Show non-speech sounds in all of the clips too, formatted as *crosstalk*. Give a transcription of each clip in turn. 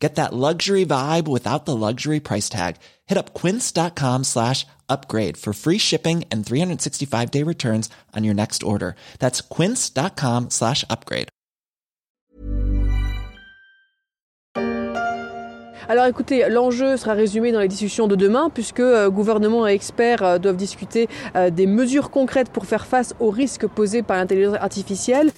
Get that luxury vibe without the luxury price tag. Hit up quince.com slash upgrade for free shipping and 365 day returns on your next order. That's quince.com slash upgrade. Alors écoutez, l'enjeu sera résumé dans les discussions de demain puisque euh, gouvernement et experts euh, doivent discuter euh, des mesures concrètes pour faire face aux risques posés par l'intelligence artificielle.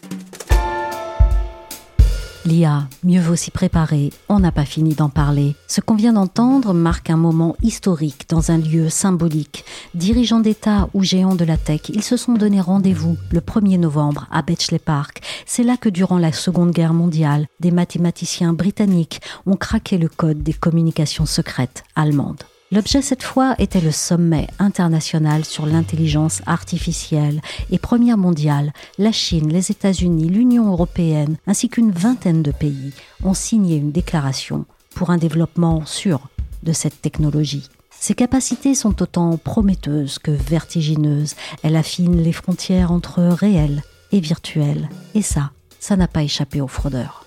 L'IA, mieux vaut s'y préparer, on n'a pas fini d'en parler. Ce qu'on vient d'entendre marque un moment historique dans un lieu symbolique. Dirigeants d'État ou géants de la tech, ils se sont donné rendez-vous le 1er novembre à Bletchley Park. C'est là que durant la Seconde Guerre mondiale, des mathématiciens britanniques ont craqué le code des communications secrètes allemandes. L'objet cette fois était le sommet international sur l'intelligence artificielle et première mondiale. La Chine, les États-Unis, l'Union européenne ainsi qu'une vingtaine de pays ont signé une déclaration pour un développement sûr de cette technologie. Ses capacités sont autant prometteuses que vertigineuses. Elle affine les frontières entre réel et virtuel. Et ça, ça n'a pas échappé aux fraudeurs.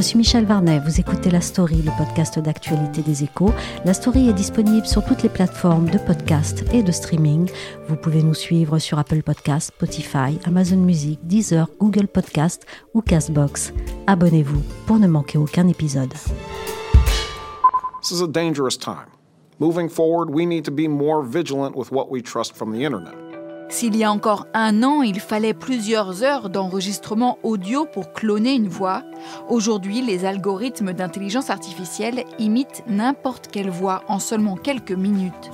Je suis Michel Varnet, vous écoutez La Story, le podcast d'actualité des échos. La Story est disponible sur toutes les plateformes de podcast et de streaming. Vous pouvez nous suivre sur Apple Podcast, Spotify, Amazon Music, Deezer, Google Podcast ou Castbox. Abonnez-vous pour ne manquer aucun épisode. This is a dangerous time. Moving forward, we need to be more vigilant with what we trust from the internet. S'il y a encore un an, il fallait plusieurs heures d'enregistrement audio pour cloner une voix, aujourd'hui, les algorithmes d'intelligence artificielle imitent n'importe quelle voix en seulement quelques minutes.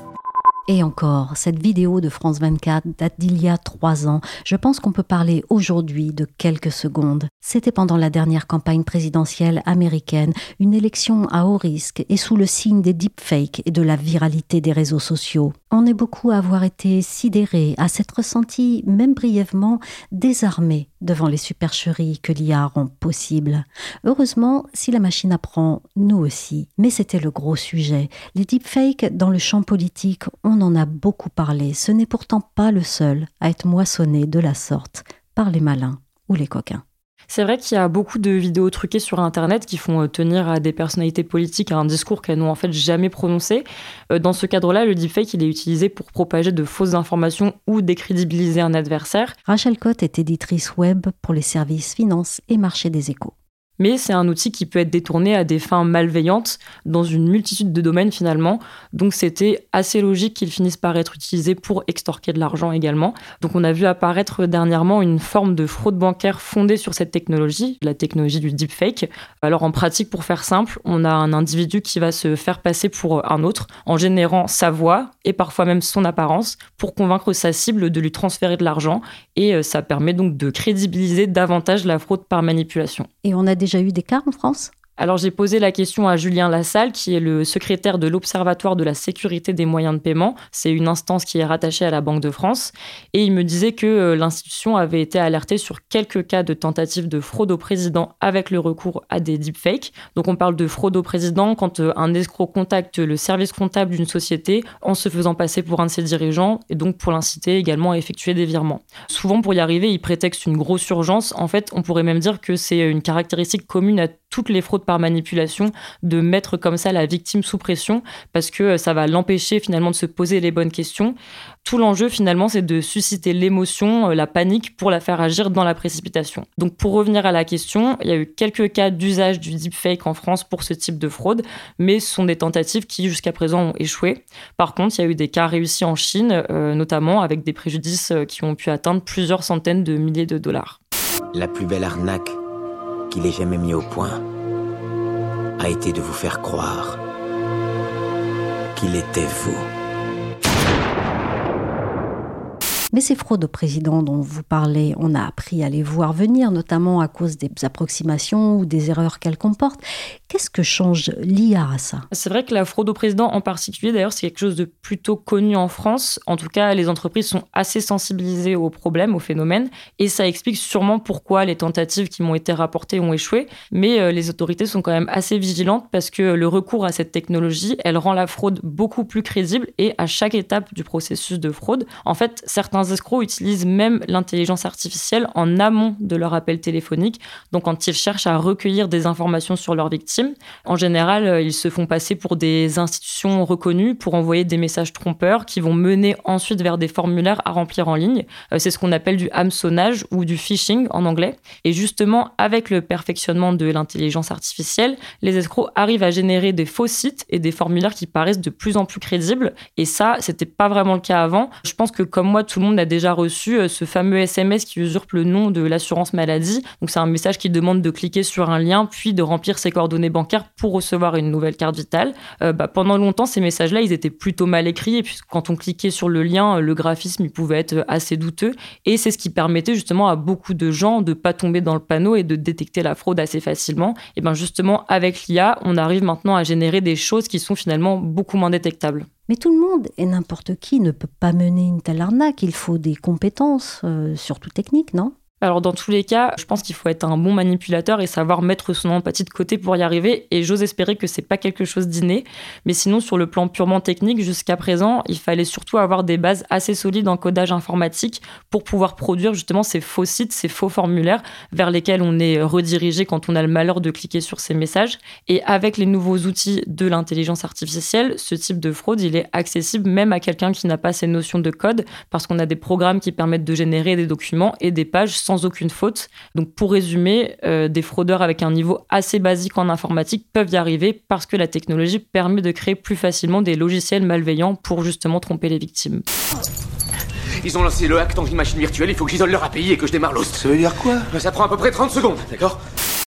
Et encore, cette vidéo de France 24 date d'il y a trois ans. Je pense qu'on peut parler aujourd'hui de quelques secondes. C'était pendant la dernière campagne présidentielle américaine, une élection à haut risque et sous le signe des deepfakes et de la viralité des réseaux sociaux. On est beaucoup à avoir été sidérés, à s'être ressenti, même brièvement, désarmés devant les supercheries que l'IA rend possible. Heureusement, si la machine apprend, nous aussi. Mais c'était le gros sujet. Les deepfakes dans le champ politique, on en a beaucoup parlé. Ce n'est pourtant pas le seul à être moissonné de la sorte par les malins ou les coquins. C'est vrai qu'il y a beaucoup de vidéos truquées sur Internet qui font euh, tenir à des personnalités politiques un discours qu'elles n'ont en fait jamais prononcé. Euh, dans ce cadre-là, le deepfake, il est utilisé pour propager de fausses informations ou décrédibiliser un adversaire. Rachel Cotte est éditrice web pour les services finances et marché des échos mais c'est un outil qui peut être détourné à des fins malveillantes dans une multitude de domaines finalement. Donc c'était assez logique qu'il finisse par être utilisé pour extorquer de l'argent également. Donc on a vu apparaître dernièrement une forme de fraude bancaire fondée sur cette technologie, la technologie du deepfake. Alors en pratique, pour faire simple, on a un individu qui va se faire passer pour un autre en générant sa voix et parfois même son apparence pour convaincre sa cible de lui transférer de l'argent et euh, ça permet donc de crédibiliser davantage la fraude par manipulation. Déjà eu des cas en France? Alors j'ai posé la question à Julien Lassalle, qui est le secrétaire de l'Observatoire de la sécurité des moyens de paiement. C'est une instance qui est rattachée à la Banque de France. Et il me disait que euh, l'institution avait été alertée sur quelques cas de tentatives de fraude au président avec le recours à des deepfakes. Donc on parle de fraude au président quand euh, un escroc contacte le service comptable d'une société en se faisant passer pour un de ses dirigeants et donc pour l'inciter également à effectuer des virements. Souvent pour y arriver, il prétexte une grosse urgence. En fait, on pourrait même dire que c'est une caractéristique commune à toutes les fraudes par manipulation, de mettre comme ça la victime sous pression, parce que euh, ça va l'empêcher finalement de se poser les bonnes questions. Tout l'enjeu finalement, c'est de susciter l'émotion, euh, la panique, pour la faire agir dans la précipitation. Donc pour revenir à la question, il y a eu quelques cas d'usage du deepfake en France pour ce type de fraude, mais ce sont des tentatives qui jusqu'à présent ont échoué. Par contre, il y a eu des cas réussis en Chine, euh, notamment avec des préjudices qui ont pu atteindre plusieurs centaines de milliers de dollars. La plus belle arnaque qu'il ait jamais mis au point a été de vous faire croire qu'il était vous. Mais ces fraudes au président dont vous parlez, on a appris à les voir venir, notamment à cause des approximations ou des erreurs qu'elles comportent. Qu'est-ce que change l'IA à ça? C'est vrai que la fraude au président en particulier, d'ailleurs, c'est quelque chose de plutôt connu en France. En tout cas, les entreprises sont assez sensibilisées au problème, au phénomène, et ça explique sûrement pourquoi les tentatives qui m'ont été rapportées ont échoué. Mais euh, les autorités sont quand même assez vigilantes parce que le recours à cette technologie, elle rend la fraude beaucoup plus crédible et à chaque étape du processus de fraude, en fait, certains escrocs utilisent même l'intelligence artificielle en amont de leur appel téléphonique. Donc, quand ils cherchent à recueillir des informations sur leurs victimes, en général, euh, ils se font passer pour des institutions reconnues pour envoyer des messages trompeurs qui vont mener ensuite vers des formulaires à remplir en ligne. Euh, c'est ce qu'on appelle du hameçonnage ou du phishing en anglais. Et justement, avec le perfectionnement de l'intelligence artificielle, les escrocs arrivent à générer des faux sites et des formulaires qui paraissent de plus en plus crédibles. Et ça, c'était pas vraiment le cas avant. Je pense que comme moi, tout le monde a déjà reçu euh, ce fameux SMS qui usurpe le nom de l'assurance maladie. Donc c'est un message qui demande de cliquer sur un lien puis de remplir ses coordonnées bancaires pour recevoir une nouvelle carte vitale. Euh, bah, pendant longtemps, ces messages-là, ils étaient plutôt mal écrits et quand on cliquait sur le lien, le graphisme il pouvait être assez douteux et c'est ce qui permettait justement à beaucoup de gens de pas tomber dans le panneau et de détecter la fraude assez facilement. Et bien justement avec l'IA, on arrive maintenant à générer des choses qui sont finalement beaucoup moins détectables. Mais tout le monde et n'importe qui ne peut pas mener une telle arnaque. Il faut des compétences, euh, surtout techniques, non? Alors dans tous les cas, je pense qu'il faut être un bon manipulateur et savoir mettre son empathie de côté pour y arriver. Et j'ose espérer que c'est pas quelque chose d'inné. Mais sinon, sur le plan purement technique, jusqu'à présent, il fallait surtout avoir des bases assez solides en codage informatique pour pouvoir produire justement ces faux sites, ces faux formulaires vers lesquels on est redirigé quand on a le malheur de cliquer sur ces messages. Et avec les nouveaux outils de l'intelligence artificielle, ce type de fraude, il est accessible même à quelqu'un qui n'a pas ces notions de code parce qu'on a des programmes qui permettent de générer des documents et des pages sans aucune faute. Donc pour résumer, euh, des fraudeurs avec un niveau assez basique en informatique peuvent y arriver parce que la technologie permet de créer plus facilement des logiciels malveillants pour justement tromper les victimes. Ils ont lancé le hack dans une machine virtuelle, il faut que j'isole leur API et que je démarre l'host. Ça veut dire quoi? Ça prend à peu près 30 secondes, d'accord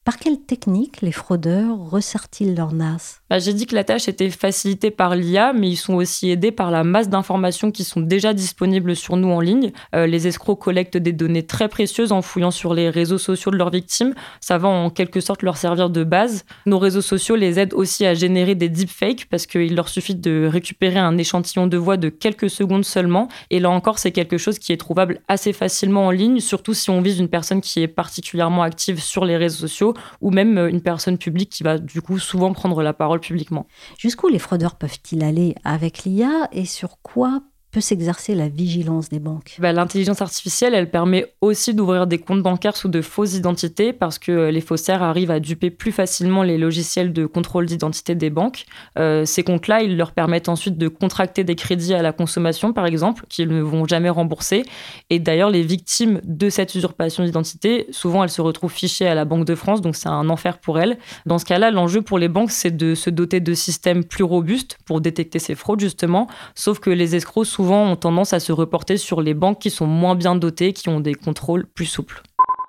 par quelle technique les fraudeurs resserrent-ils leur NAS bah, J'ai dit que la tâche était facilitée par l'IA, mais ils sont aussi aidés par la masse d'informations qui sont déjà disponibles sur nous en ligne. Euh, les escrocs collectent des données très précieuses en fouillant sur les réseaux sociaux de leurs victimes. Ça va en quelque sorte leur servir de base. Nos réseaux sociaux les aident aussi à générer des deepfakes parce qu'il leur suffit de récupérer un échantillon de voix de quelques secondes seulement. Et là encore, c'est quelque chose qui est trouvable assez facilement en ligne, surtout si on vise une personne qui est particulièrement active sur les réseaux sociaux ou même euh, une personne publique qui va du coup souvent prendre la parole publiquement. Jusqu'où les fraudeurs peuvent-ils aller avec l'IA et sur quoi peut s'exercer la vigilance des banques bah, L'intelligence artificielle, elle permet aussi d'ouvrir des comptes bancaires sous de fausses identités parce que les faussaires arrivent à duper plus facilement les logiciels de contrôle d'identité des banques. Euh, ces comptes-là, ils leur permettent ensuite de contracter des crédits à la consommation, par exemple, qu'ils ne vont jamais rembourser. Et d'ailleurs, les victimes de cette usurpation d'identité, souvent, elles se retrouvent fichées à la Banque de France, donc c'est un enfer pour elles. Dans ce cas-là, l'enjeu pour les banques, c'est de se doter de systèmes plus robustes pour détecter ces fraudes, justement. Sauf que les escrocs, souvent ont tendance à se reporter sur les banques qui sont moins bien dotées, qui ont des contrôles plus souples.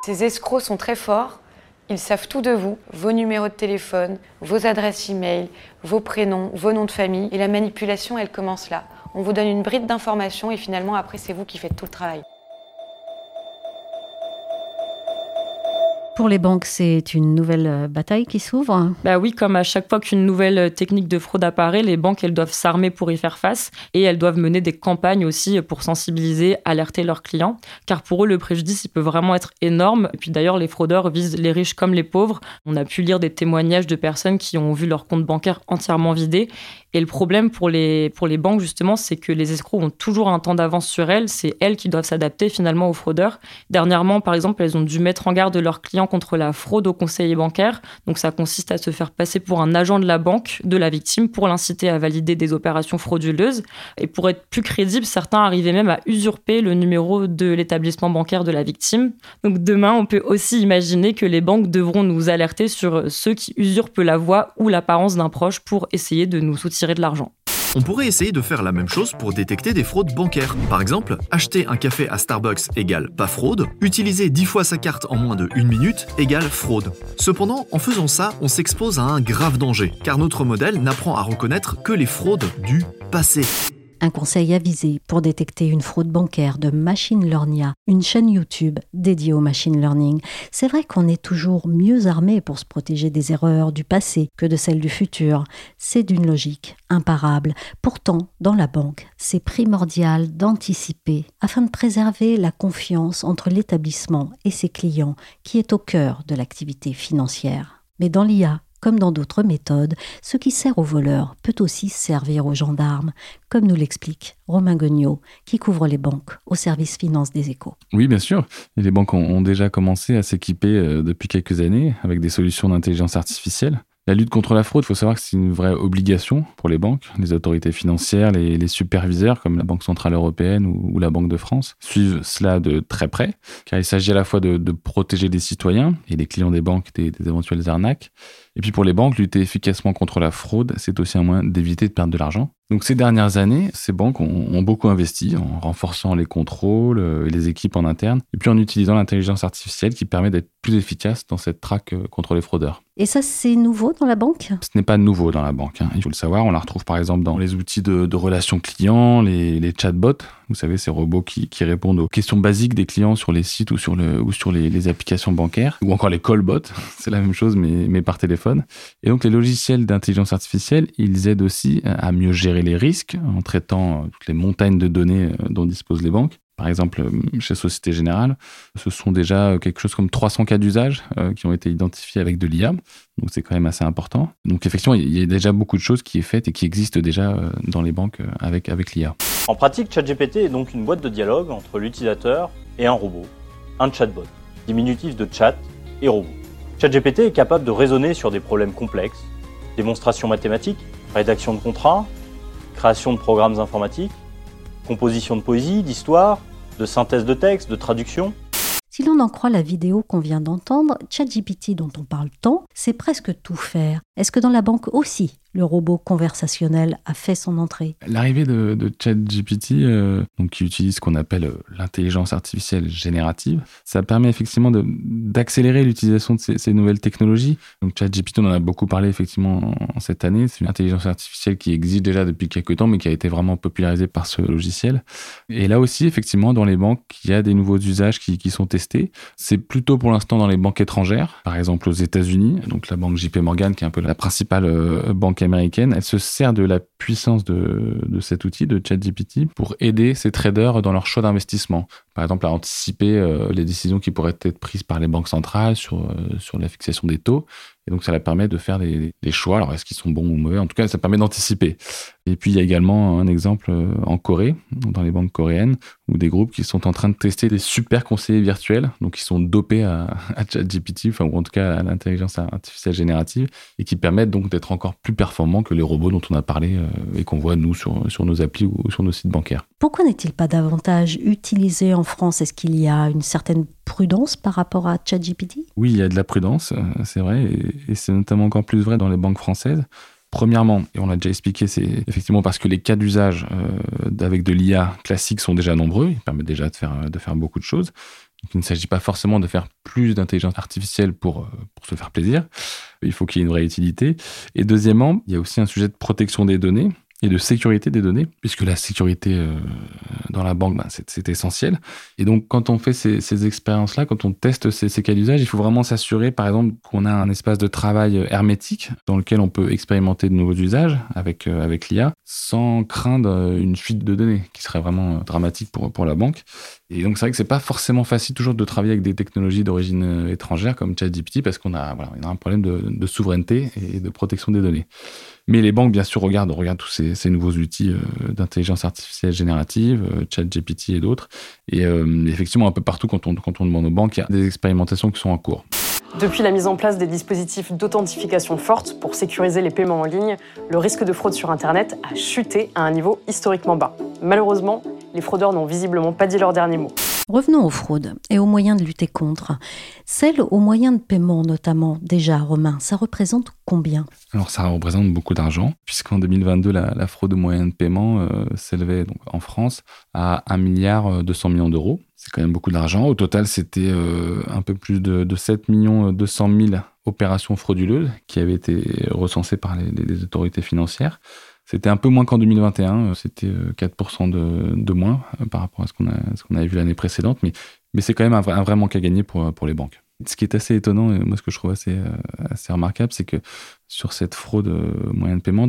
Ces escrocs sont très forts. Ils savent tout de vous, vos numéros de téléphone, vos adresses e-mail, vos prénoms, vos noms de famille. Et la manipulation, elle commence là. On vous donne une bride d'informations et finalement, après, c'est vous qui faites tout le travail. Pour les banques, c'est une nouvelle euh, bataille qui s'ouvre Bah oui, comme à chaque fois qu'une nouvelle euh, technique de fraude apparaît, les banques, elles doivent s'armer pour y faire face et elles doivent mener des campagnes aussi pour sensibiliser, alerter leurs clients. Car pour eux, le préjudice, il peut vraiment être énorme. Et puis d'ailleurs, les fraudeurs visent les riches comme les pauvres. On a pu lire des témoignages de personnes qui ont vu leur compte bancaire entièrement vidé et le problème pour les, pour les banques, justement, c'est que les escrocs ont toujours un temps d'avance sur elles. C'est elles qui doivent s'adapter finalement aux fraudeurs. Dernièrement, par exemple, elles ont dû mettre en garde leurs clients contre la fraude aux conseillers bancaires. Donc ça consiste à se faire passer pour un agent de la banque de la victime pour l'inciter à valider des opérations frauduleuses. Et pour être plus crédible, certains arrivaient même à usurper le numéro de l'établissement bancaire de la victime. Donc demain, on peut aussi imaginer que les banques devront nous alerter sur ceux qui usurpent la voix ou l'apparence d'un proche pour essayer de nous soutenir de l'argent. On pourrait essayer de faire la même chose pour détecter des fraudes bancaires. Par exemple, acheter un café à Starbucks égale pas fraude, utiliser 10 fois sa carte en moins de 1 minute égale fraude. Cependant, en faisant ça, on s'expose à un grave danger, car notre modèle n'apprend à reconnaître que les fraudes du passé. Un conseil avisé pour détecter une fraude bancaire de Machine Learnia, une chaîne YouTube dédiée au machine learning. C'est vrai qu'on est toujours mieux armé pour se protéger des erreurs du passé que de celles du futur. C'est d'une logique imparable. Pourtant, dans la banque, c'est primordial d'anticiper afin de préserver la confiance entre l'établissement et ses clients qui est au cœur de l'activité financière. Mais dans l'IA, comme dans d'autres méthodes, ce qui sert aux voleurs peut aussi servir aux gendarmes, comme nous l'explique Romain Guignot, qui couvre les banques au service finance des échos. Oui, bien sûr. les banques ont, déjà commencé à s'équiper euh, depuis quelques années avec des solutions d'intelligence artificielle. La lutte contre la fraude, il faut savoir que c'est une vraie obligation pour les banques. Les autorités financières, les, superviseurs comme la Banque Centrale Européenne ou, la Banque de France suivent cela de très près, car il s'agit à la fois de, protéger les citoyens et les clients des banques des, éventuelles arnaques, et puis pour les banques, lutter efficacement contre la fraude, c'est aussi un moyen d'éviter de perdre de l'argent. Donc ces dernières années, ces banques ont, beaucoup investi en renforçant les contrôles euh, et les équipes en interne, et puis en utilisant l'intelligence artificielle qui permet d'être plus efficace dans cette traque euh, contre les fraudeurs. Et ça, c'est nouveau dans la banque? Ce n'est pas nouveau dans la banque, hein. il faut le savoir. On la retrouve par exemple dans les outils de, relations clients, les, chatbots, vous savez, ces robots qui, répondent aux questions basiques des clients sur les sites ou sur, le, ou sur les, applications bancaires, ou encore les callbots, *laughs* c'est la même chose mais, mais par téléphone. Et donc les logiciels d'intelligence artificielle, ils aident aussi à mieux gérer les risques en traitant toutes les montagnes de données euh, dont disposent les banques. Par exemple, euh, chez Société Générale, ce sont déjà quelque chose comme 300 cas d'usage qui ont été identifiés avec de l'IA. Donc c'est quand même assez important. Donc effectivement, il y a déjà beaucoup de choses qui est faites et qui existent déjà dans les banques avec, avec l'IA. En pratique, ChatGPT est donc une boîte de dialogue entre l'utilisateur et un robot, un chatbot, diminutif de chat et robot. ChatGPT est capable de raisonner sur des problèmes complexes, démonstration mathématiques, rédaction de contrats, création de programmes informatiques, composition de poésie, d'histoire, de synthèse de texte, de traduction. Si l'on en croit la vidéo qu'on vient d'entendre, ChatGPT dont on parle tant, c'est presque tout faire. Est-ce que dans la banque aussi, le robot conversationnel a fait son entrée L'arrivée de, ChatGPT, euh, donc qui utilise ce qu'on appelle euh, l'intelligence artificielle générative, ça permet effectivement d'accélérer l'utilisation de ces, nouvelles technologies. Donc ChatGPT, on en a beaucoup parlé effectivement en, cette année. C'est une intelligence artificielle qui existe déjà depuis quelques temps, mais qui a été vraiment popularisée par ce logiciel. Et là aussi, effectivement, dans les banques, il y a des nouveaux usages qui, qui sont testés. C'est plutôt pour l'instant dans les banques étrangères, par exemple aux États-Unis. Donc la banque JP Morgan, qui est un peu la principale euh, banque américaine, elle se sert de la puissance de, cet outil de ChatGPT pour aider ses traders dans leur choix d'investissement. Par exemple, à anticiper euh, les décisions qui pourraient être prises par les banques centrales sur, euh, sur la fixation des taux et donc, ça la permet de faire des, choix. Alors, est-ce qu'ils sont bons ou mauvais? En tout cas, ça permet d'anticiper. Et puis, il y a également un exemple euh, en Corée, dans les banques coréennes, où des groupes qui sont en train de tester des super conseillers virtuels, donc qui sont dopés à, *laughs* à ChatGPT, enfin, ou en tout cas à l'intelligence artificielle générative, et qui permettent donc d'être encore plus performants que les robots dont on a parlé euh, et qu'on voit, nous, sur, sur nos applis ou sur nos sites bancaires. Pourquoi n'est-il pas davantage utilisé en France? Est-ce qu'il y a une certaine prudence par rapport à ChatGPT? Oui, il y a de la prudence, euh, c'est vrai, et, c'est notamment encore plus vrai dans les banques françaises. Premièrement, et on l'a déjà expliqué, c'est effectivement parce que les cas d'usage euh, avec de l'IA classique sont déjà nombreux, ils permettent déjà de faire, de faire beaucoup de choses. Il ne s'agit pas forcément de faire plus d'intelligence artificielle pour, euh, pour se faire plaisir. Il faut qu'il y ait une vraie utilité. Et deuxièmement, il y a aussi un sujet de protection des données et de sécurité des données, puisque la sécurité euh, dans la banque, ben, c'est essentiel. Et donc, quand on fait ces, expériences-là, quand on teste ces, cas d'usage, il faut vraiment s'assurer, par exemple, qu'on a un espace de travail hermétique dans lequel on peut expérimenter de nouveaux usages avec, euh, avec l'IA, sans craindre une fuite de données, qui serait vraiment dramatique pour, pour la banque. Et donc, c'est vrai que c'est pas forcément facile toujours de travailler avec des technologies d'origine euh, étrangère comme ChatGPT, parce qu'on a, voilà, un problème de, souveraineté et de protection des données. Mais les banques, bien sûr, regardent, regardent tous ces, nouveaux outils euh, d'intelligence artificielle générative, euh, ChatGPT et d'autres. Et effectivement, un peu partout, quand on, quand on demande aux banques, il y a des expérimentations qui sont en cours. Depuis la mise en place des dispositifs d'authentification forte pour sécuriser les paiements en ligne, le risque de fraude sur Internet a chuté à un niveau historiquement bas. Malheureusement, les fraudeurs n'ont visiblement pas dit leur dernier mot. Revenons aux fraudes et aux moyens de lutter contre. Celles aux moyens de paiement notamment, déjà Romain, ça représente combien? Alors ça représente beaucoup d'argent, puisqu'en 2022, la, fraude aux moyens de paiement euh, s'élevait donc en France à 1 milliard 200 millions d'euros. C'est quand même beaucoup d'argent. Au total, c'était euh, un peu plus de, de 7 millions 200 000 opérations frauduleuses qui avaient été recensées par les, autorités financières. C'était un peu moins qu'en 2021, c'était 4% de, de moins par rapport à ce qu'on avait vu l'année précédente, mais, c'est quand même un vrai, manque à gagner pour, les banques. Ce qui est assez étonnant, et moi ce que je trouve assez, remarquable, c'est que sur cette fraude moyen de paiement,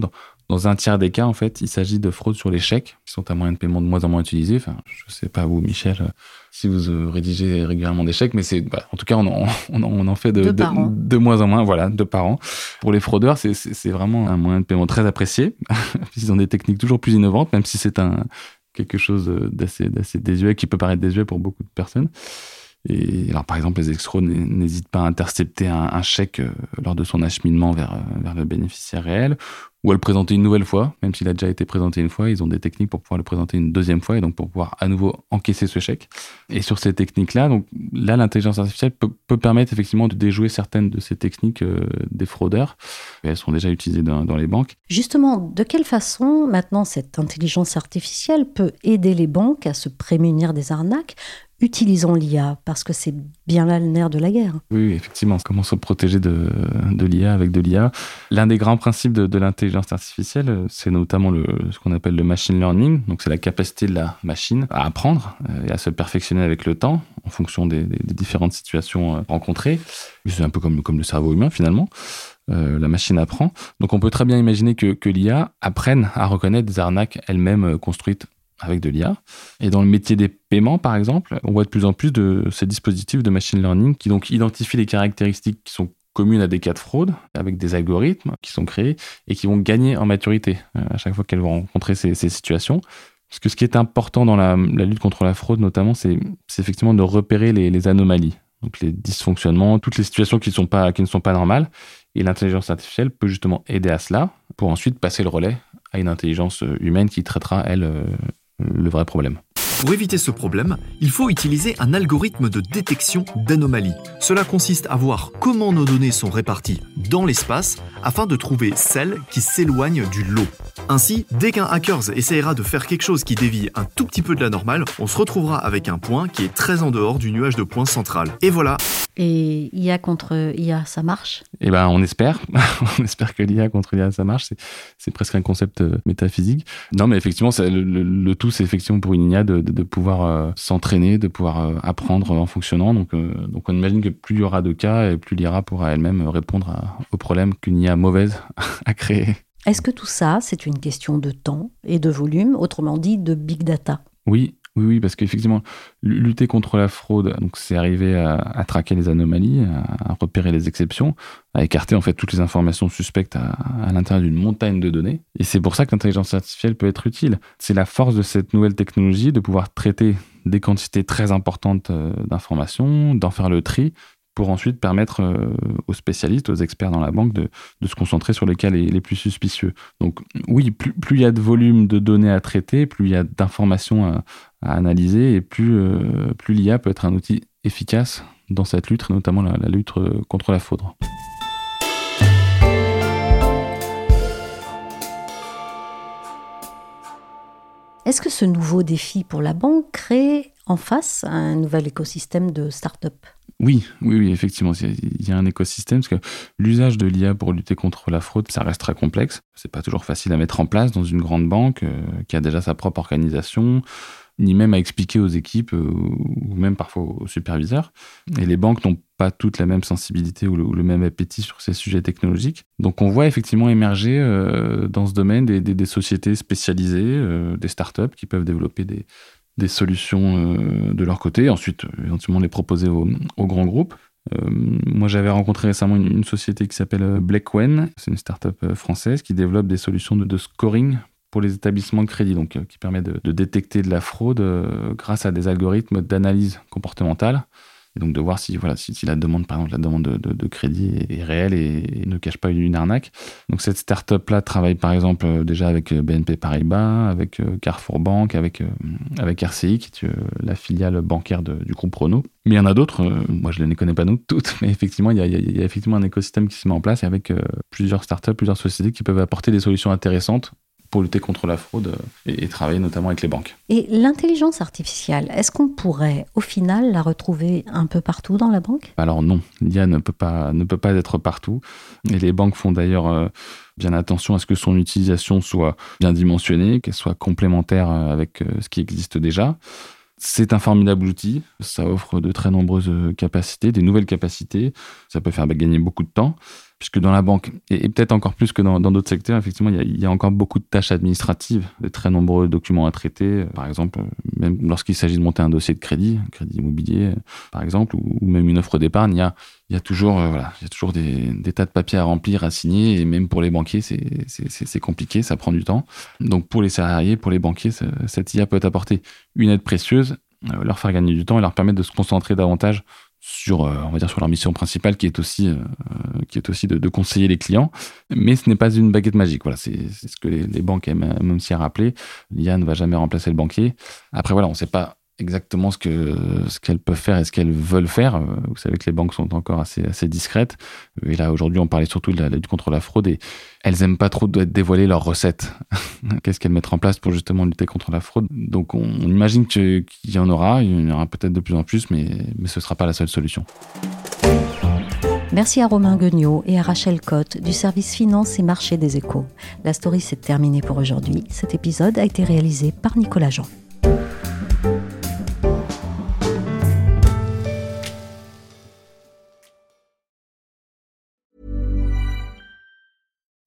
dans un tiers des cas, en fait, il s'agit de fraudes sur les chèques, qui sont à moyen de paiement de moins en moins utilisés. Enfin, je sais pas vous, Michel, euh, si vous euh, rédigez régulièrement des chèques, mais c'est, bah, en tout cas, on en, *laughs* on en, fait de, de, de, moins en moins, voilà, de par an. Pour les fraudeurs, c'est vraiment un moyen de paiement très apprécié. *laughs* Ils ont des techniques toujours plus innovantes, même si c'est un quelque chose d'assez désuet, qui peut paraître désuet pour beaucoup de personnes. Et alors, par exemple, les escrocs n'hésitent pas à intercepter un, chèque euh, lors de son acheminement vers, vers le bénéficiaire réel, ou à le présenter une nouvelle fois, même s'il a déjà été présenté une fois, ils ont des techniques pour pouvoir le présenter une deuxième fois et donc pour pouvoir à nouveau encaisser ce chèque. Et sur ces techniques-là, donc là, l'intelligence artificielle peut, permettre effectivement de déjouer certaines de ces techniques euh, des fraudeurs. Et elles sont déjà utilisées dans les banques. Justement, de quelle façon maintenant cette intelligence artificielle peut aider les banques à se prémunir des arnaques? Utilisons l'IA, parce que c'est bien là le nerf de la guerre. Oui, effectivement, comment se protéger de, l'IA avec de l'IA. L'un des grands principes de, l'intelligence artificielle, c'est notamment ce qu'on appelle le machine learning, donc c'est la capacité de la machine à apprendre euh, et à se perfectionner avec le temps en fonction des, différentes situations euh, rencontrées. C'est un peu comme, le cerveau humain finalement. Euh, la machine apprend. Donc on peut très bien imaginer que, que l'IA apprenne à reconnaître des arnaques elles-mêmes euh, construites avec de l'IA. Et dans le métier des paiements, par exemple, on voit de plus en plus de ces dispositifs de machine learning qui donc identifient les caractéristiques qui sont communes à des cas de fraude, avec des algorithmes qui sont créés et qui vont gagner en maturité euh, à chaque fois qu'elles vont rencontrer ces, situations. Parce que ce qui est important dans la, lutte contre la fraude, notamment, c'est effectivement de repérer les, anomalies, donc les dysfonctionnements, toutes les situations qui, ne sont pas normales. Et l'intelligence artificielle peut justement aider à cela pour ensuite passer le relais à une intelligence humaine qui traitera, elle, euh, le vrai problème. Pour éviter ce problème, il faut utiliser un algorithme de détection d'anomalies. Cela consiste à voir comment nos données sont réparties dans l'espace afin de trouver celles qui s'éloignent du lot. Ainsi, dès qu'un hacker essaiera de faire quelque chose qui dévie un tout petit peu de la normale, on se retrouvera avec un point qui est très en dehors du nuage de points central. Et voilà. Et IA contre IA, ça marche? Eh ben, on espère. *laughs* on espère que l'IA contre l'IA, ça marche. C'est presque un concept euh, métaphysique. Non, mais effectivement, le, le, le, tout, c'est effectivement pour une IA de, de, pouvoir euh, s'entraîner, de pouvoir euh, apprendre en fonctionnant. Donc, euh, donc, on imagine que plus il y aura de cas, et plus l'IA pourra elle-même répondre à, aux problèmes qu'une IA mauvaise *laughs* a créé. Est-ce que tout ça, c'est une question de temps et de volume, autrement dit de big data? Oui, oui, oui, parce qu'effectivement, lutter contre la fraude, donc c'est arriver à, traquer les anomalies, à, à, repérer les exceptions, à écarter en fait toutes les informations suspectes à, à l'intérieur d'une montagne de données. Et c'est pour ça que l'intelligence artificielle peut être utile. C'est la force de cette nouvelle technologie de pouvoir traiter des quantités très importantes euh, d'informations, d'en faire le tri, pour ensuite permettre euh, aux spécialistes, aux experts dans la banque de, se concentrer sur les cas les, plus suspicieux. Donc oui, plus, il y a de volume de données à traiter, plus il y a d'informations à, analyser, et plus, euh, l'IA peut être un outil efficace dans cette lutte, notamment la, lutte euh, contre la fraude. Est-ce que ce nouveau défi pour la banque crée en face un nouvel écosystème de start-up? Oui, oui, oui, effectivement, il y a un écosystème parce que l'usage de l'IA pour lutter contre la fraude, ça reste très complexe. C'est pas toujours facile à mettre en place dans une grande banque euh, qui a déjà sa propre organisation, ni même à expliquer aux équipes euh, ou même parfois aux superviseurs. Et les banques n'ont pas toutes la même sensibilité ou le, ou le, même appétit sur ces sujets technologiques. Donc on voit effectivement émerger euh, dans ce domaine des, des, des sociétés spécialisées, des startups qui peuvent développer des, des solutions euh, de leur côté, ensuite éventuellement les proposer aux au grands groupes. Euh, moi, j'avais rencontré récemment une, société qui s'appelle Blackwen, c'est une startup française qui développe des solutions de, scoring pour les établissements de crédit, donc euh, qui permet de, détecter de la fraude euh, grâce à des algorithmes d'analyse comportementale et donc de voir si voilà si, la demande par exemple la demande de, crédit est, réelle et, ne cache pas une, arnaque. Donc cette startup là travaille par exemple euh, déjà avec euh, BNP Paribas avec euh, Carrefour Bank avec avec RCI qui est la filiale bancaire du groupe Renault. Mais il y en a d'autres moi je ne les connais pas toutes *laughs* mais effectivement il y, a, il y a effectivement un écosystème qui se met en place avec plusieurs startups plusieurs sociétés qui peuvent apporter des solutions intéressantes pour lutter contre la fraude et, et travailler notamment avec les banques. Et l'intelligence artificielle, est-ce qu'on pourrait au final la retrouver un peu partout dans la banque? Alors non, l'IA ne peut pas ne peut pas être partout. Et les banques font d'ailleurs euh, bien attention à ce que son utilisation soit bien dimensionnée, qu'elle soit complémentaire avec ce qui existe déjà. C'est un formidable outil, ça offre de très nombreuses capacités, des nouvelles capacités, ça peut faire gagner beaucoup de temps puisque dans la banque, et, peut-être encore plus que dans d'autres secteurs, effectivement, il y, a, encore beaucoup de tâches administratives, de très nombreux documents à traiter. Par exemple, même lorsqu'il s'agit de monter un dossier de crédit, un crédit immobilier, par exemple, ou, même une offre d'épargne, il y a, toujours, euh, voilà, il y a toujours des, des, tas de papiers à remplir, à signer, et même pour les banquiers, c'est compliqué, ça prend du temps. Donc pour les salariés, pour les banquiers, cette IA peut apporter une aide précieuse, euh, leur faire gagner du temps et leur permettre de se concentrer davantage sur, euh, on va dire, sur leur mission principale, qui est aussi, euh, qui est aussi de, conseiller les clients. Mais ce n'est pas une baguette magique. Voilà, c'est ce que les, banques aiment, même s'y rappeler. L'IA ne va jamais remplacer le banquier. Après, voilà, on ne sait pas exactement ce que ce qu'elles peuvent faire et ce qu'elles veulent faire. Euh, vous savez que les banques sont encore assez assez discrètes. Et là aujourd'hui, on parlait surtout de la, du contre la fraude et elles aiment pas trop dévoiler leurs recettes. *laughs* Qu'est-ce qu'elles mettent en place pour justement lutter contre la fraude? Donc on, imagine qu'il y en aura, il y en aura peut-être de plus en plus, mais mais ce sera pas la seule solution. Merci à Romain Guignot et à Rachel Cotte du service Finance et Marché des Échos. La story s'est terminée pour aujourd'hui. Cet épisode a été réalisé par Nicolas Jean.